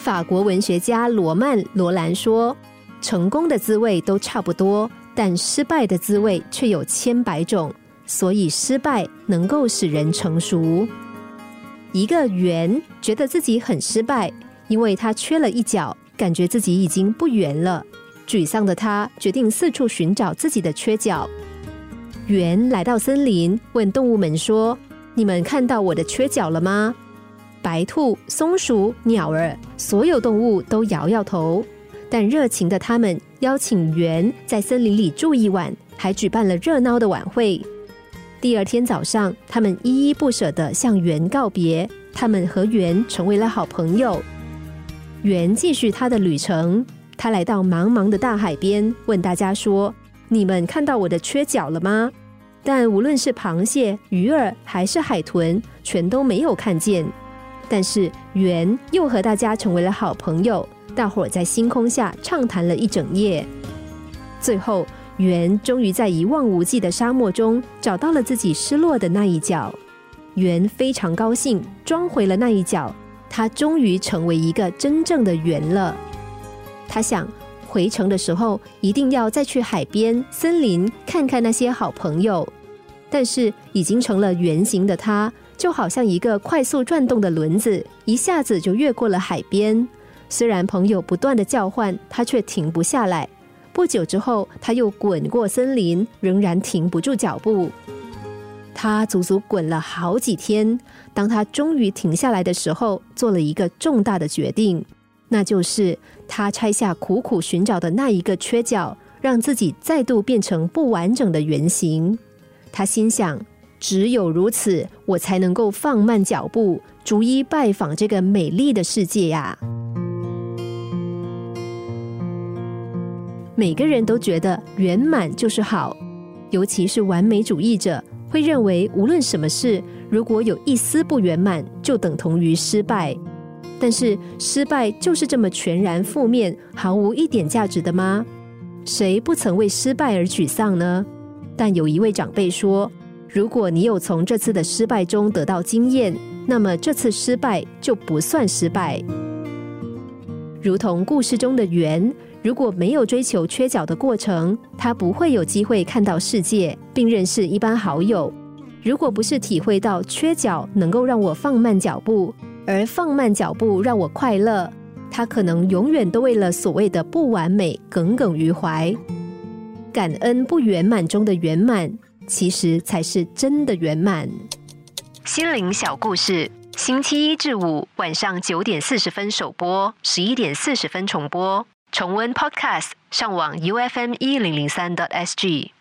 法国文学家罗曼·罗兰说：“成功的滋味都差不多，但失败的滋味却有千百种。所以失败能够使人成熟。”一个圆觉得自己很失败，因为他缺了一角，感觉自己已经不圆了。沮丧的他决定四处寻找自己的缺角。圆来到森林，问动物们说：“你们看到我的缺角了吗？”白兔、松鼠、鸟儿，所有动物都摇摇头，但热情的他们邀请猿在森林里住一晚，还举办了热闹的晚会。第二天早上，他们依依不舍地向猿告别，他们和猿成为了好朋友。猿继续他的旅程，他来到茫茫的大海边，问大家说：“你们看到我的缺角了吗？”但无论是螃蟹、鱼儿还是海豚，全都没有看见。但是圆又和大家成为了好朋友，大伙儿在星空下畅谈了一整夜。最后，圆终于在一望无际的沙漠中找到了自己失落的那一角。圆非常高兴，装回了那一角，他终于成为一个真正的圆了。他想，回城的时候一定要再去海边、森林看看那些好朋友。但是，已经成了圆形的他。就好像一个快速转动的轮子，一下子就越过了海边。虽然朋友不断的叫唤，他却停不下来。不久之后，他又滚过森林，仍然停不住脚步。他足足滚了好几天。当他终于停下来的时候，做了一个重大的决定，那就是他拆下苦苦寻找的那一个缺角，让自己再度变成不完整的圆形。他心想。只有如此，我才能够放慢脚步，逐一拜访这个美丽的世界呀。每个人都觉得圆满就是好，尤其是完美主义者会认为，无论什么事，如果有一丝不圆满，就等同于失败。但是，失败就是这么全然负面、毫无一点价值的吗？谁不曾为失败而沮丧呢？但有一位长辈说。如果你有从这次的失败中得到经验，那么这次失败就不算失败。如同故事中的圆，如果没有追求缺角的过程，他不会有机会看到世界，并认识一般好友。如果不是体会到缺角能够让我放慢脚步，而放慢脚步让我快乐，他可能永远都为了所谓的不完美耿耿于怀。感恩不圆满中的圆满。其实才是真的圆满。心灵小故事，星期一至五晚上九点四十分首播，十一点四十分重播。重温 Podcast，上网 U F M 一零零三 t S G。